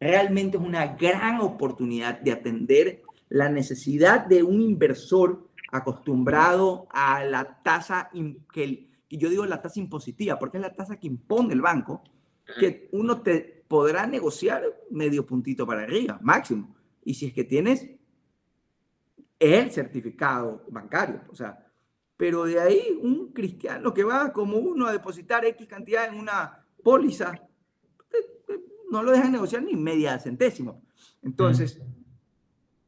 realmente es una gran oportunidad de atender la necesidad de un inversor acostumbrado a la tasa que, yo digo la tasa impositiva, porque es la tasa que impone el banco, que uno te podrá negociar medio puntito para arriba, máximo. Y si es que tienes el certificado bancario, o sea, pero de ahí un cristiano que va como uno a depositar X cantidad en una póliza, no lo dejan negociar ni media centésima. Entonces,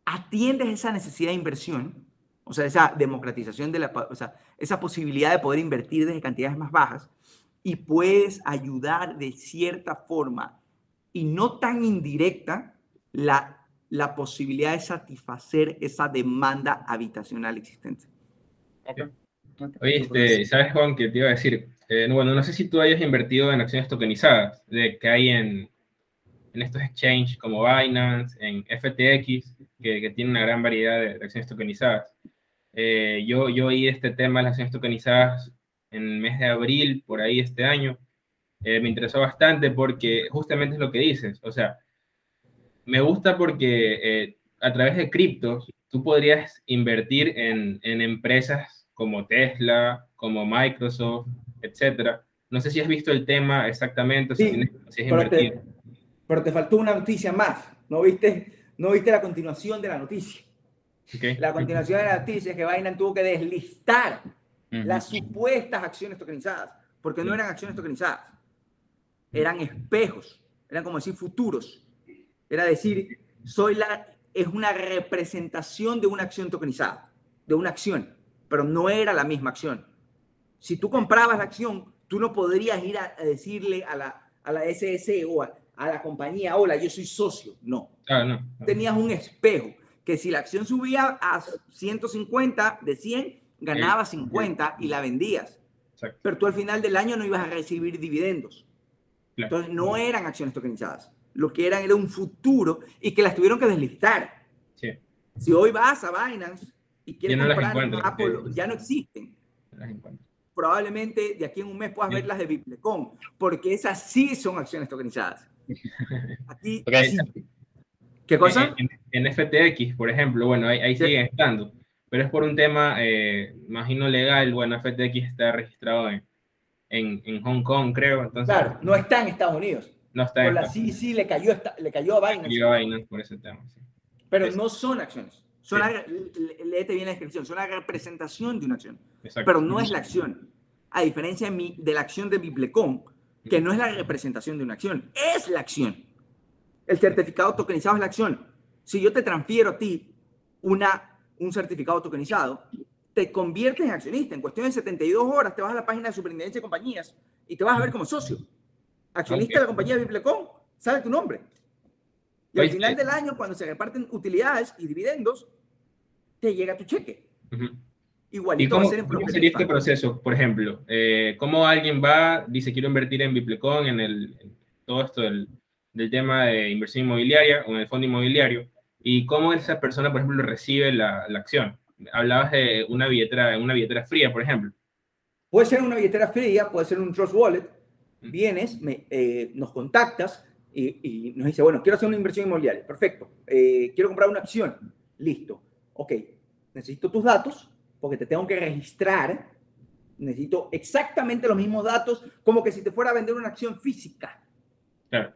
atiendes esa necesidad de inversión, o sea, esa democratización de la, o sea, esa posibilidad de poder invertir desde cantidades más bajas y puedes ayudar de cierta forma y no tan indirecta la, la posibilidad de satisfacer esa demanda habitacional existente. Oye, este, ¿sabes, Juan, que te iba a decir? Eh, bueno, no sé si tú hayas invertido en acciones tokenizadas de, que hay en, en estos exchanges como Binance, en FTX, que, que tienen una gran variedad de, acciones tokenizadas. Eh, yo, yo oí este tema de las acciones tokenizadas en el mes de abril, por ahí este año. Eh, me interesó bastante porque justamente es lo que dices. O sea, me gusta porque eh, a través de criptos tú podrías invertir en, en, empresas como Tesla, como Microsoft, etcétera. No sé si has visto el tema exactamente, sí, si, has invertido. Pero te faltó una noticia más. ¿No viste, no viste la continuación de la noticia? La continuación de la noticia es que Binance tuvo que deslistar las supuestas acciones tokenizadas, porque no eran acciones tokenizadas, eran espejos, eran como decir futuros. Era decir, soy la, es una representación de una acción tokenizada, de una acción, pero no era la misma acción. Si tú comprabas la acción, tú no podrías ir a, decirle a la, a la SS o a, a la compañía, hola, yo soy socio. No. Ah, no, Tenías un espejo que si la acción subía a 150 de 100, ganabas 50 y la vendías. Pero tú al final del año no ibas a recibir dividendos. Entonces no eran acciones tokenizadas. Lo que eran era un futuro y que las tuvieron que deslistar. Sí. Si hoy vas a Binance y quieres comprar Apple, ya no existen. Probablemente de aquí en un mes puedas ver las de Biplecom, porque esas sí son acciones tokenizadas. Aquí, ¿Qué cosa? En, FTX, por ejemplo, bueno, ahí, ahí siguen estando, pero es por un tema, eh, imagino, legal. Bueno, FTX está registrado en, en, Hong Kong, creo. Entonces, claro, no está en Estados Unidos. No está en la sí, sí, le cayó, le cayó a Binance. Le cayó a Binance por ese tema, sí. Pero no son acciones. Son la, léete bien la descripción, son la representación de una acción. Pero no es la acción. A diferencia de, de la acción de Biblecom, que no es la representación de una acción, es la acción. El certificado tokenizado es la acción. Si yo te transfiero a ti una, un certificado tokenizado, te conviertes en accionista. En cuestión de 72 horas te vas a la página de superintendencia de compañías y te vas a ver como socio. Accionista de la compañía Biblecom, sale tu nombre. Y al final del año, cuando se reparten utilidades y dividendos, te llega tu cheque. Igualito ¿Y cómo, sería este proceso? Por ejemplo, eh, ¿cómo alguien va, dice quiero invertir en Biplecon, en, el, todo esto del, del, tema de inversión inmobiliaria o en el fondo inmobiliario? ¿Y cómo esa persona, por ejemplo, recibe la, la acción? Hablabas de una billetera, una billetera fría, por ejemplo. Puede ser una billetera fría, puede ser un Trust Wallet. Vienes, me, eh, nos contactas y, y, nos dice, bueno, quiero hacer una inversión inmobiliaria. Perfecto. Eh, quiero comprar una acción. Listo. Ok. Necesito tus datos porque te tengo que registrar, necesito exactamente los mismos datos, como que si te fuera a vender una acción física.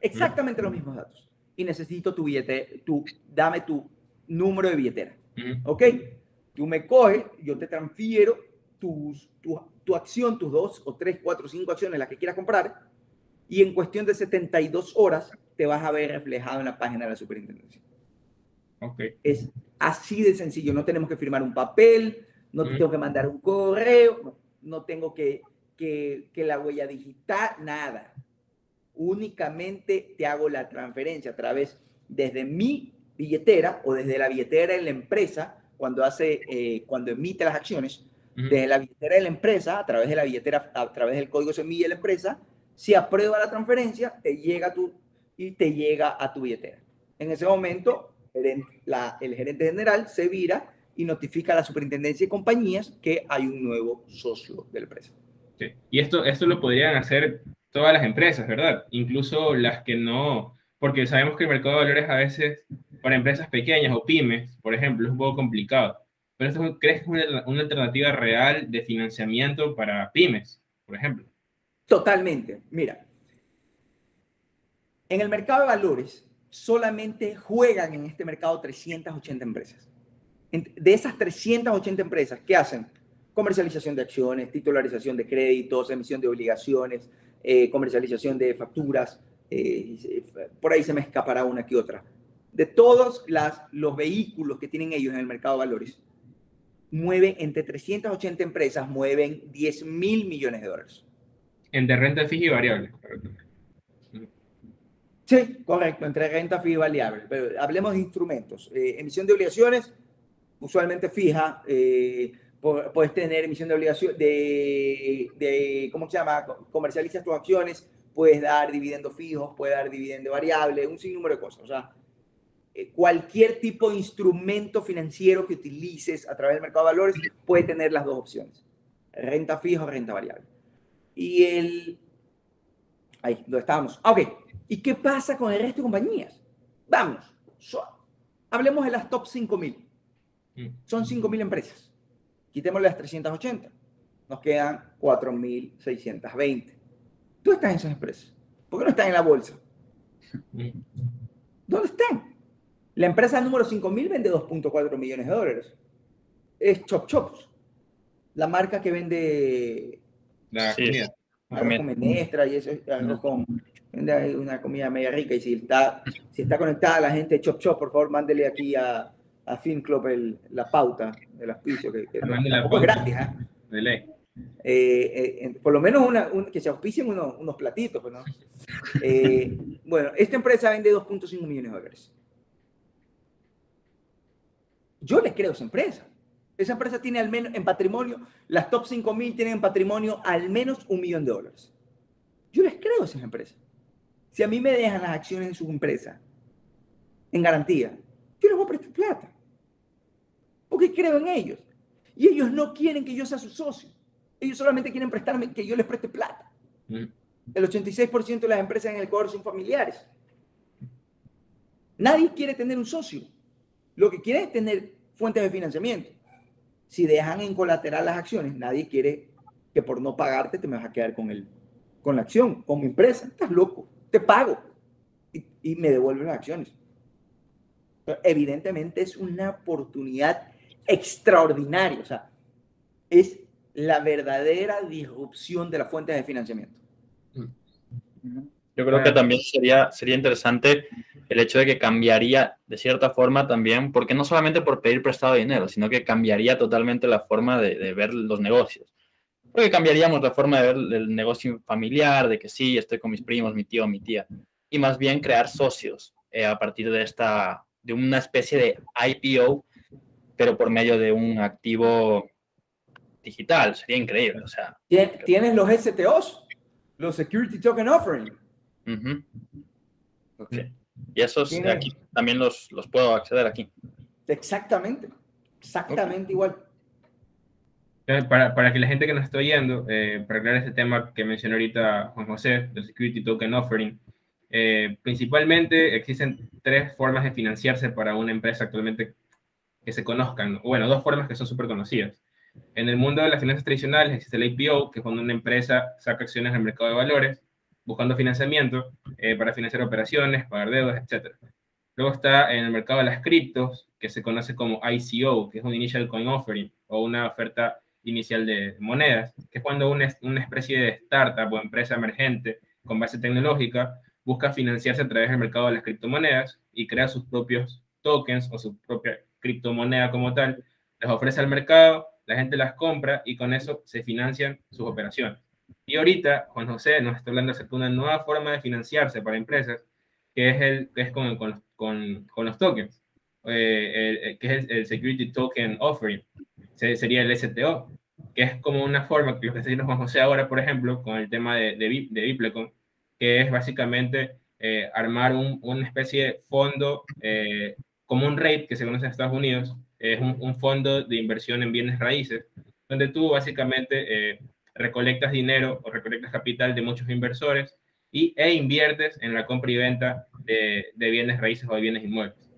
Exactamente los mismos datos. y necesito tu billete, tu, dame tu número de billetera. ¿Ok? Tú me coges, yo te transfiero tus, tu, tu acción, tus dos o tres, cuatro, cinco acciones, las que quieras comprar, y en cuestión de 72 horas te vas a ver reflejado en la página de la superintendencia. Okay. Es así de sencillo. No tenemos que firmar un papel, no te tengo que mandar un correo, no, tengo que, que, que, la huella digital, nada. Únicamente te hago la transferencia a través desde mi billetera o desde la billetera de la empresa cuando hace, eh, cuando emite las acciones, desde la billetera de la empresa, a través de la billetera, a través del código semilla de la empresa, si aprueba la transferencia, te llega tu, y te llega a tu billetera. En ese momento, el, la, el gerente general se vira y notifica a la superintendencia de compañías que hay un nuevo socio de la empresa. Sí. Y esto, esto lo podrían hacer todas las empresas, ¿verdad? Incluso las que no, porque sabemos que el mercado de valores a veces para empresas pequeñas o pymes, por ejemplo, es un poco complicado. Pero esto, ¿crees que es una, una alternativa real de financiamiento para pymes, por ejemplo? Totalmente. Mira, en el mercado de valores solamente juegan en este mercado 380 empresas. De esas 380 empresas, ¿qué hacen? Comercialización de acciones, titularización de créditos, emisión de obligaciones, eh, comercialización de facturas, eh, por ahí se me escapará una que otra. De todos las, los vehículos que tienen ellos en el mercado de valores, mueven entre 380 empresas, mueven 10 mil millones de dólares. En de renta fija y variable. Sí, correcto, entre renta fija y variable. Pero hablemos de instrumentos. Eh, emisión de obligaciones, usualmente fija. Eh, puedes tener emisión de obligaciones, de, de, ¿cómo se llama? Comercializas tus acciones, puedes dar dividendos fijos, puedes dar dividendo variable, un sinnúmero de cosas. O sea, eh, cualquier tipo de instrumento financiero que utilices a través del mercado de valores puede tener las dos opciones, renta fija o renta variable. Y el... Ahí, donde estábamos. Ah, ok. ¿Y qué pasa con el resto de compañías? Vamos. hablemos de las top 5000. Mm. Son 5000 empresas. Quitémosle las 380. Nos quedan 4620. Tú estás en esas empresas. ¿Por qué no estás en la bolsa? Mm. ¿Dónde están? La empresa número 5000 vende 2.4 millones de dólares. Es Chop Chops. La marca que vende la comida. Arroz con menestra y eso, arroz con una comida media rica. Y si está, si está conectada la gente de Chop Chop, por favor, mándele aquí a, a Film Club el, la pauta del auspicio, que, que no, es gratis. ¿eh? De ley. Eh, eh, por lo menos una, que se auspicien unos, unos platitos. Pues, ¿no? Eh, bueno, esta empresa vende 2.5 millones de dólares. Yo les creo a esa empresa. Esa empresa tiene al menos en patrimonio, las top 5000 tienen en patrimonio al menos un millón de dólares. Yo les creo a esas empresas. Si a mí me dejan las acciones en su empresa en garantía, yo les voy a prestar plata. Porque creo en ellos. Y ellos no quieren que yo sea su socio. Ellos solamente quieren prestarme que yo les preste plata. Mm. El 86% de las empresas en el Ecuador son familiares. Nadie quiere tener un socio. Lo que quiere es tener fuentes de financiamiento si dejan en colateral las acciones, nadie quiere que por no pagarte te me vas a quedar con, el, con la acción, como empresa. Estás loco, te pago y, me devuelven las acciones. Evidentemente es una oportunidad extraordinaria, o sea, es la verdadera disrupción de las fuentes de financiamiento. Yo creo que también sería, sería interesante el hecho de que cambiaría de cierta forma también, porque no solamente por pedir prestado dinero, sino que cambiaría totalmente la forma de, ver los negocios. Porque cambiaríamos la forma de ver el negocio familiar, de que sí, estoy con mis primos, mi tío, mi tía, y más bien crear socios eh, a partir de esta, de una especie de IPO, pero por medio de un activo digital. Sería increíble, o sea. Tienes los STOs, los Security Token Offering. okay. Y esos aquí también los, los puedo acceder aquí. Exactamente, exactamente igual. Para, para, que la gente que nos está oyendo, eh, para aclarar ese tema que mencionó ahorita Juan José, del Security Token Offering, eh, principalmente existen tres formas de financiarse para una empresa actualmente que se conozcan. Bueno, dos formas que son súper conocidas. En el mundo de las finanzas tradicionales existe el IPO, que es cuando una empresa saca acciones el mercado de valores buscando financiamiento eh, para financiar operaciones, pagar deudas, etc. Luego está en el mercado de las criptos, que se conoce como ICO, que es un Initial Coin Offering o una oferta inicial de monedas, que es cuando una, una especie de startup o empresa emergente con base tecnológica busca financiarse a través del mercado de las criptomonedas y crea sus propios tokens o su propia criptomoneda como tal, las ofrece al mercado, la gente las compra y con eso se financian sus operaciones. Y ahorita Juan José nos está hablando acerca de una nueva forma de financiarse para empresas, que es, el, que es con, con, con, los tokens, eh, que es el, Security Token Offering, sería el STO, que es como una forma que lo que está Juan José ahora, por ejemplo, con el tema de, de, de que es básicamente eh, armar un, una especie de fondo eh, como un RAID que se conoce en Estados Unidos, es un, un, fondo de inversión en bienes raíces, donde tú básicamente eh, recolectas dinero o recolectas capital de muchos inversores y, e inviertes en la compra y venta de, de bienes raíces o de bienes inmuebles.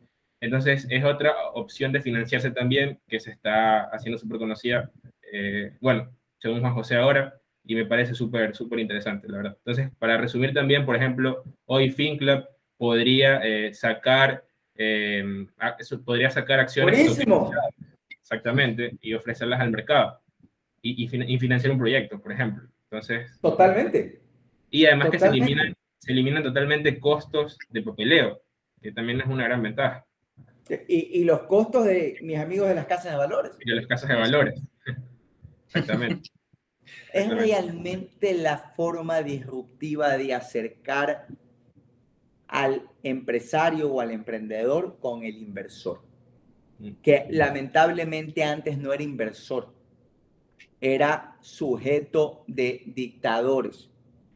Entonces, es otra opción de financiarse también que se está haciendo súper conocida, eh, bueno, según Juan José ahora, y me parece súper, súper interesante, la verdad. Entonces, para resumir también, por ejemplo, hoy FinClub podría eh, sacar, eh, podría sacar acciones. Exactamente, y ofrecerlas al mercado y, y, financiar un proyecto, por ejemplo. Entonces. Totalmente. Y además que se eliminan, se eliminan totalmente costos de papeleo, que también es una gran ventaja. Y, y, los costos de mis amigos de las casas de valores. Y de las casas de valores. Exactamente. es realmente la forma disruptiva de acercar al empresario o al emprendedor con el inversor, mm. que lamentablemente antes no era inversor, era sujeto de dictadores.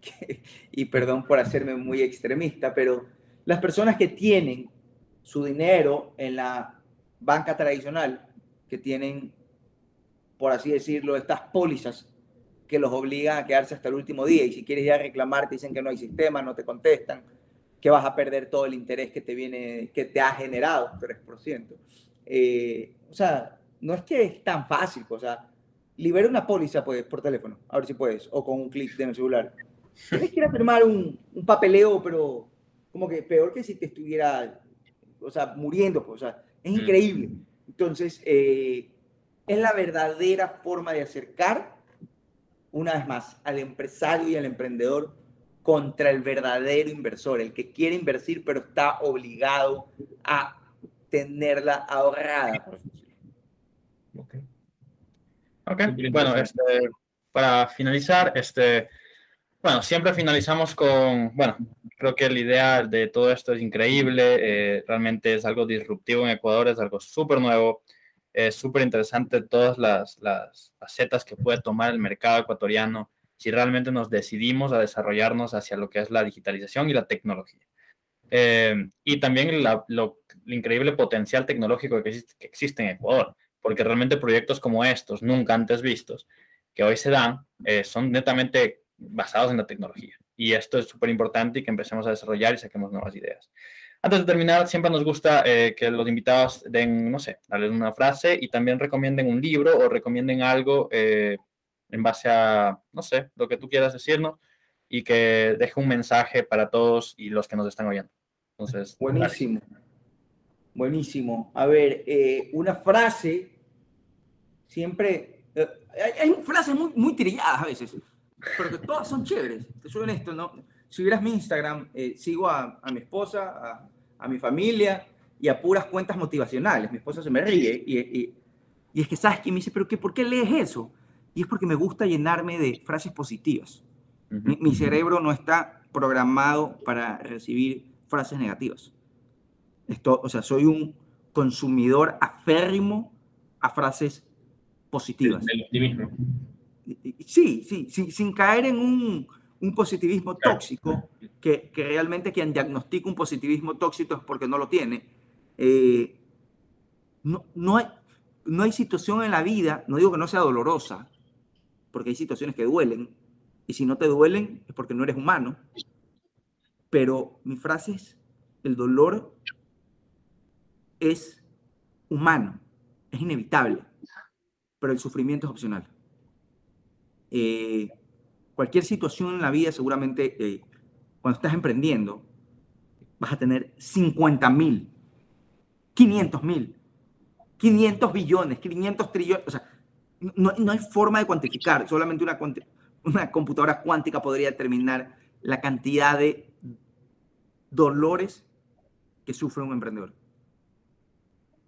y perdón por hacerme muy extremista, pero las personas que tienen su dinero en la banca tradicional, que tienen, por así decirlo, estas pólizas que los obligan a quedarse hasta el último día y si quieres ir a reclamar te dicen que no hay sistema, no te contestan, que vas a perder todo el interés que te viene, que te ha generado 3%. Eh, o sea, no es que es tan fácil, o sea, libera una póliza pues, por teléfono, a ver si puedes, o con un clic de el celular. Tienes que ir a firmar un, un papeleo, pero como que peor que si te estuviera o sea, muriendo, pues, o sea, es mm. increíble. Entonces, eh, es la verdadera forma de acercar, una vez más, al empresario y al emprendedor contra el verdadero inversor, el que quiere invertir pero está obligado a tenerla ahorrada. Ok. okay. Bueno, este, para finalizar, este, bueno, siempre finalizamos con, bueno, creo que la idea de todo esto es increíble, eh, realmente es algo disruptivo en Ecuador, es algo súper nuevo, es súper interesante todas las, las facetas que puede tomar el mercado ecuatoriano si realmente nos decidimos a desarrollarnos hacia lo que es la digitalización y la tecnología. Eh, y también el increíble potencial tecnológico que existe, que existe, en Ecuador, porque realmente proyectos como estos, nunca antes vistos, que hoy se dan, eh, son netamente basados en la tecnología. Y esto es súper importante y que empecemos a desarrollar y saquemos nuevas ideas. Antes de terminar, siempre nos gusta eh, que los invitados den, no sé, darles una frase y también recomienden un libro o recomienden algo eh, en base a, no sé, lo que tú quieras decirnos y que deje un mensaje para todos y los que nos están oyendo. Entonces, buenísimo. Buenísimo. A ver, eh, una frase, siempre, hay, hay, frases muy, muy trilladas a veces pero que todas son chéveres. Te soy honesto, ¿no? Si vieras mi Instagram, eh, sigo a, a, mi esposa, a, a, mi familia y a puras cuentas motivacionales. Mi esposa se me ríe y, y, y es que, ¿sabes qué? Me dice, ¿pero qué, por qué lees eso? Y es porque me gusta llenarme de frases positivas. mi, mi, cerebro no está programado para recibir frases negativas. Esto, o sea, soy un consumidor aférrimo a frases positivas. El optimismo sí, sí, sí, sin caer en un, un positivismo tóxico, que, que, realmente quien diagnostica un positivismo tóxico es porque no lo tiene. Eh, no, no, hay, no hay situación en la vida, no digo que no sea dolorosa, porque hay situaciones que duelen, y si no te duelen es porque no eres humano, pero mi frase es, el dolor es humano, es inevitable, pero el sufrimiento es opcional. Eh, cualquier situación en la vida seguramente eh, cuando estás emprendiendo, vas a tener 50 mil, 500 mil, 500 billones, 500 trillones. O sea, no, no hay forma de cuantificar. Solamente una, una computadora cuántica podría determinar la cantidad de dolores que sufre un emprendedor.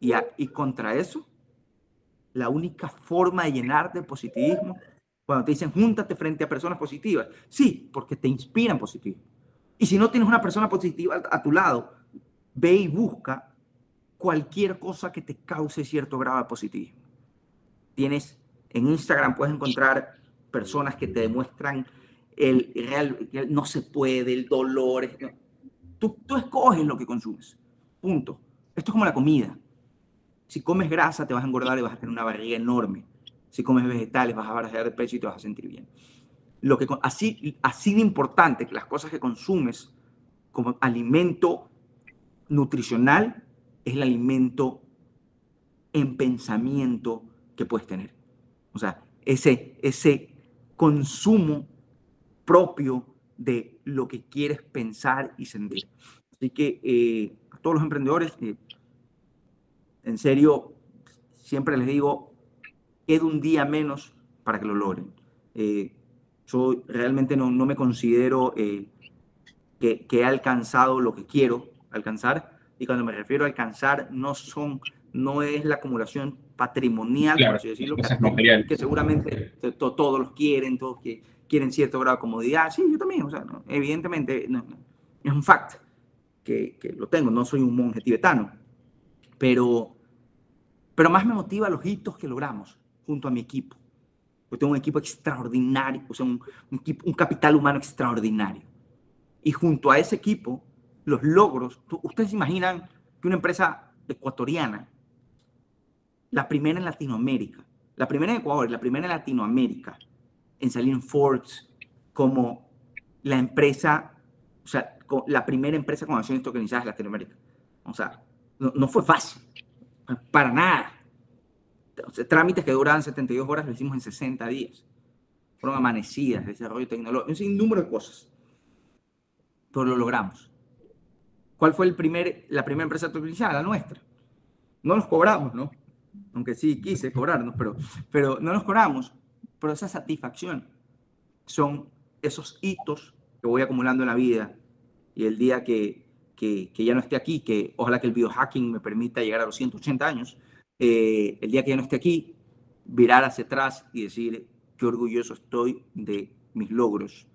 Y, y contra eso, la única forma de llenar de positivismo, cuando te dicen júntate frente a personas positivas, sí, porque te inspiran positivo. Y si no tienes una persona positiva a tu lado, ve y busca cualquier cosa que te cause cierto grado de positivismo. Tienes en Instagram, puedes encontrar personas que te demuestran el real, que no se puede, el dolor. Tú, tú escoges lo que consumes. Punto. Esto es como la comida. Si comes grasa, te vas a engordar y vas a tener una barriga enorme. Si comes vegetales, vas a bajar de peso y te vas a sentir bien. Lo que, así, así de importante que las cosas que consumes como alimento nutricional es el alimento en pensamiento que puedes tener. O sea, ese, ese consumo propio de lo que quieres pensar y sentir. Así que eh, a todos los emprendedores, eh, en serio, siempre les digo, queda un día menos para que lo logren. Eh, yo realmente no, no me considero que, que, he alcanzado lo que quiero alcanzar. Y cuando me refiero a alcanzar, no, son, no es la acumulación patrimonial, por así decirlo, que, seguramente todos los quieren, todos que quieren cierto grado de comodidad. Sí, yo también, o sea, evidentemente es un fact que, que, lo tengo, no soy un monje tibetano, pero, pero más me motiva los hitos que logramos junto a mi equipo. Yo tengo un equipo extraordinario, o sea, un, un, capital humano extraordinario. Y junto a ese equipo, los logros, ustedes imaginan que una empresa ecuatoriana, la primera en Latinoamérica, la primera en Ecuador, la primera en Latinoamérica, en salir en Forbes como la empresa, o sea, la primera empresa con acciones tokenizadas en Latinoamérica. O sea, no, fue fácil, para nada. Trámites que duraban 72 horas lo hicimos en 60 días. Fueron amanecidas, desarrollo tecnológico, un sinnúmero de cosas. Pero lo logramos. ¿Cuál fue el primer, la primera empresa tokenizada? La nuestra. No nos cobramos, ¿no? Aunque sí quise cobrarnos, pero, pero no nos cobramos pero esa satisfacción son esos hitos que voy acumulando en la vida y el día que, que, ya no esté aquí, que ojalá que el biohacking me permita llegar a los 180 años, eh, el día que ya no esté aquí, virar hacia atrás y decir qué orgulloso estoy de mis logros,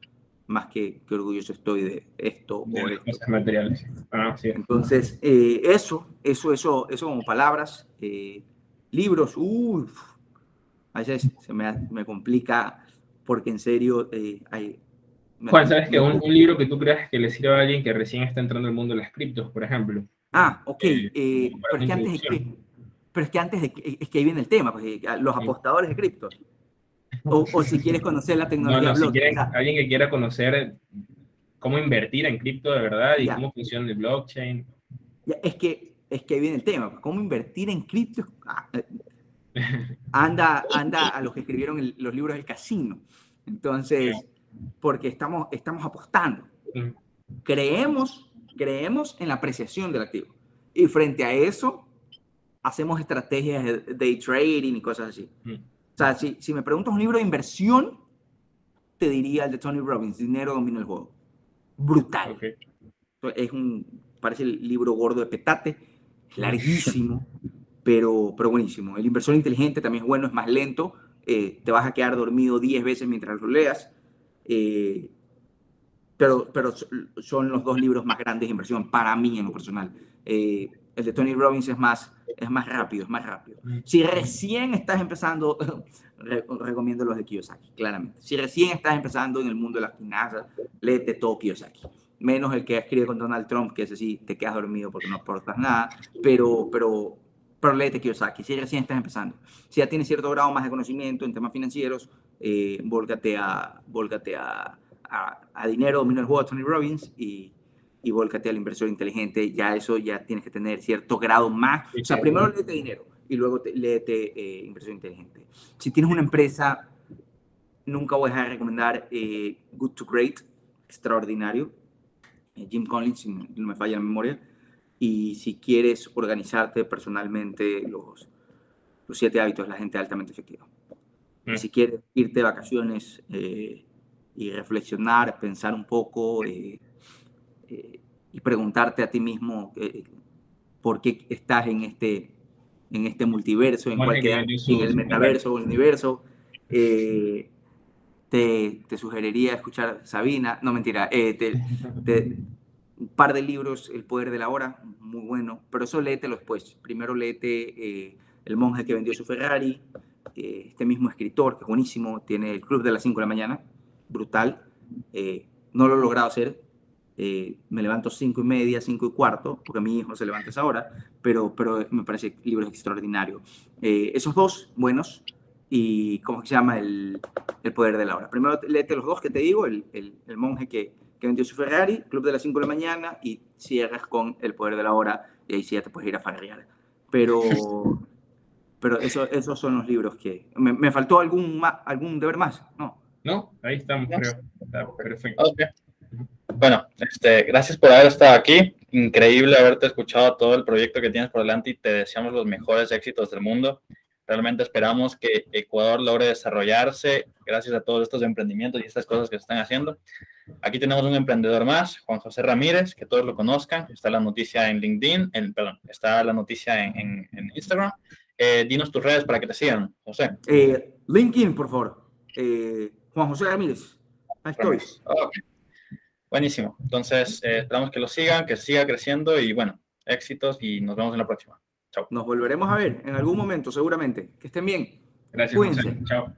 más que qué orgulloso estoy de esto o esto. materiales. Ah, Entonces, eh, eso, eso, eso, eso como palabras, eh, libros, uff a veces se me, me complica porque en serio eh, hay... Juan, ¿sabes que un, libro que tú creas que le sirva a alguien que recién está entrando al mundo de las criptos, por ejemplo? Ah, ok. Eh, eh, pero, es que antes de, pero es que antes de es que ahí viene el tema, porque los apostadores de criptos. O, o, si quieres conocer la tecnología. No, no, alguien que quiera conocer cómo invertir en cripto de verdad y cómo funciona el blockchain. es que es que ahí viene el tema. ¿Cómo invertir en cripto? Ah, anda, anda a los que escribieron los libros del casino. Entonces, porque estamos, estamos apostando. Creemos, creemos en la apreciación del activo. Y frente a eso, hacemos estrategias de day trading y cosas así. O sea, si, si me preguntas un libro de inversión, te diría el de Tony Robbins, Dinero domina el juego. Brutal. Es un, parece el libro gordo de petate, larguísimo pero, pero buenísimo. El inversor inteligente también es bueno, es más lento, eh, te vas a quedar dormido 10 veces mientras lo leas, eh, pero, pero son los dos libros más grandes de inversión para mí en lo personal. Eh, el de Tony Robbins es más, es más rápido, es más rápido. Mm. Si recién estás empezando, recomiendo los de Kiyosaki, claramente. Si recién estás empezando en el mundo de las finanzas, léete todo Kiyosaki. Menos el que escribe con Donald Trump, que ese sí te quedas dormido porque no aportas nada, pero, pero pero léete Kiyosaki, si recién estás empezando. Si ya tienes cierto grado más de conocimiento en temas financieros, eh, volcate, a, volcate a, a, dinero, el juego de Tony Robbins y, y volcate a la inversión inteligente. Ya eso ya tienes que tener cierto grado más. O sea, primero léete dinero y luego léete eh, inversión inteligente. Si tienes una empresa, nunca voy a recomendar eh, Good to Great, extraordinario. Jim Collins, si no me falla la memoria. Y si quieres organizarte personalmente, los, los siete hábitos de la gente altamente efectiva. Mm. Si quieres irte de vacaciones y reflexionar, pensar un poco y preguntarte a ti mismo por qué estás en este, en este multiverso, en, cualquier, en el metaverso o el universo. Eh, te, te, sugeriría escuchar Sabina, no mentira, eh, un par de libros, El poder de la hora, muy bueno, pero eso léetelo después. Primero léete eh, El monje que vendió su Ferrari, este mismo escritor, que es buenísimo, tiene el Club de las 5 de la mañana, brutal. no lo he logrado hacer, eh, me levanto cinco y media, cinco y cuarto, porque mi hijo se levanta a esa hora, pero, pero me parece libro extraordinario. Eh, esos dos, buenos, y ¿cómo se llama? El, el, poder de la hora. Primero léete los dos que te digo, el, el, el monje que, que, vendió su Ferrari, Club de las 5 de la mañana, y cierras con el poder de la hora, y ahí sí ya te puedes ir a farrear. Pero, pero eso, esos son los libros que... ¿Me, me faltó algún, algún deber más? No. No, ahí estamos, creo. Está perfecto. Okay. Bueno, este, gracias por haber estado aquí. Increíble haberte escuchado todo el proyecto que tienes por delante y te deseamos los mejores éxitos del mundo. Realmente esperamos que Ecuador logre desarrollarse gracias a todos estos emprendimientos y estas cosas que se están haciendo. Aquí tenemos un emprendedor más, Juan José Ramírez, que todos lo conozcan. Está la noticia en LinkedIn, en, perdón, está la noticia en, Instagram. Eh, dinos tus redes para que te sigan, José. Eh, LinkedIn, por favor. Eh, Juan José Ramírez. Ahí estoy. Buenísimo. Entonces, eh, esperamos que lo sigan, que siga creciendo y bueno, éxitos y nos vemos en la próxima. Chao. Nos volveremos a ver en algún momento, seguramente. Que estén bien. Gracias. Cuídense. Chao.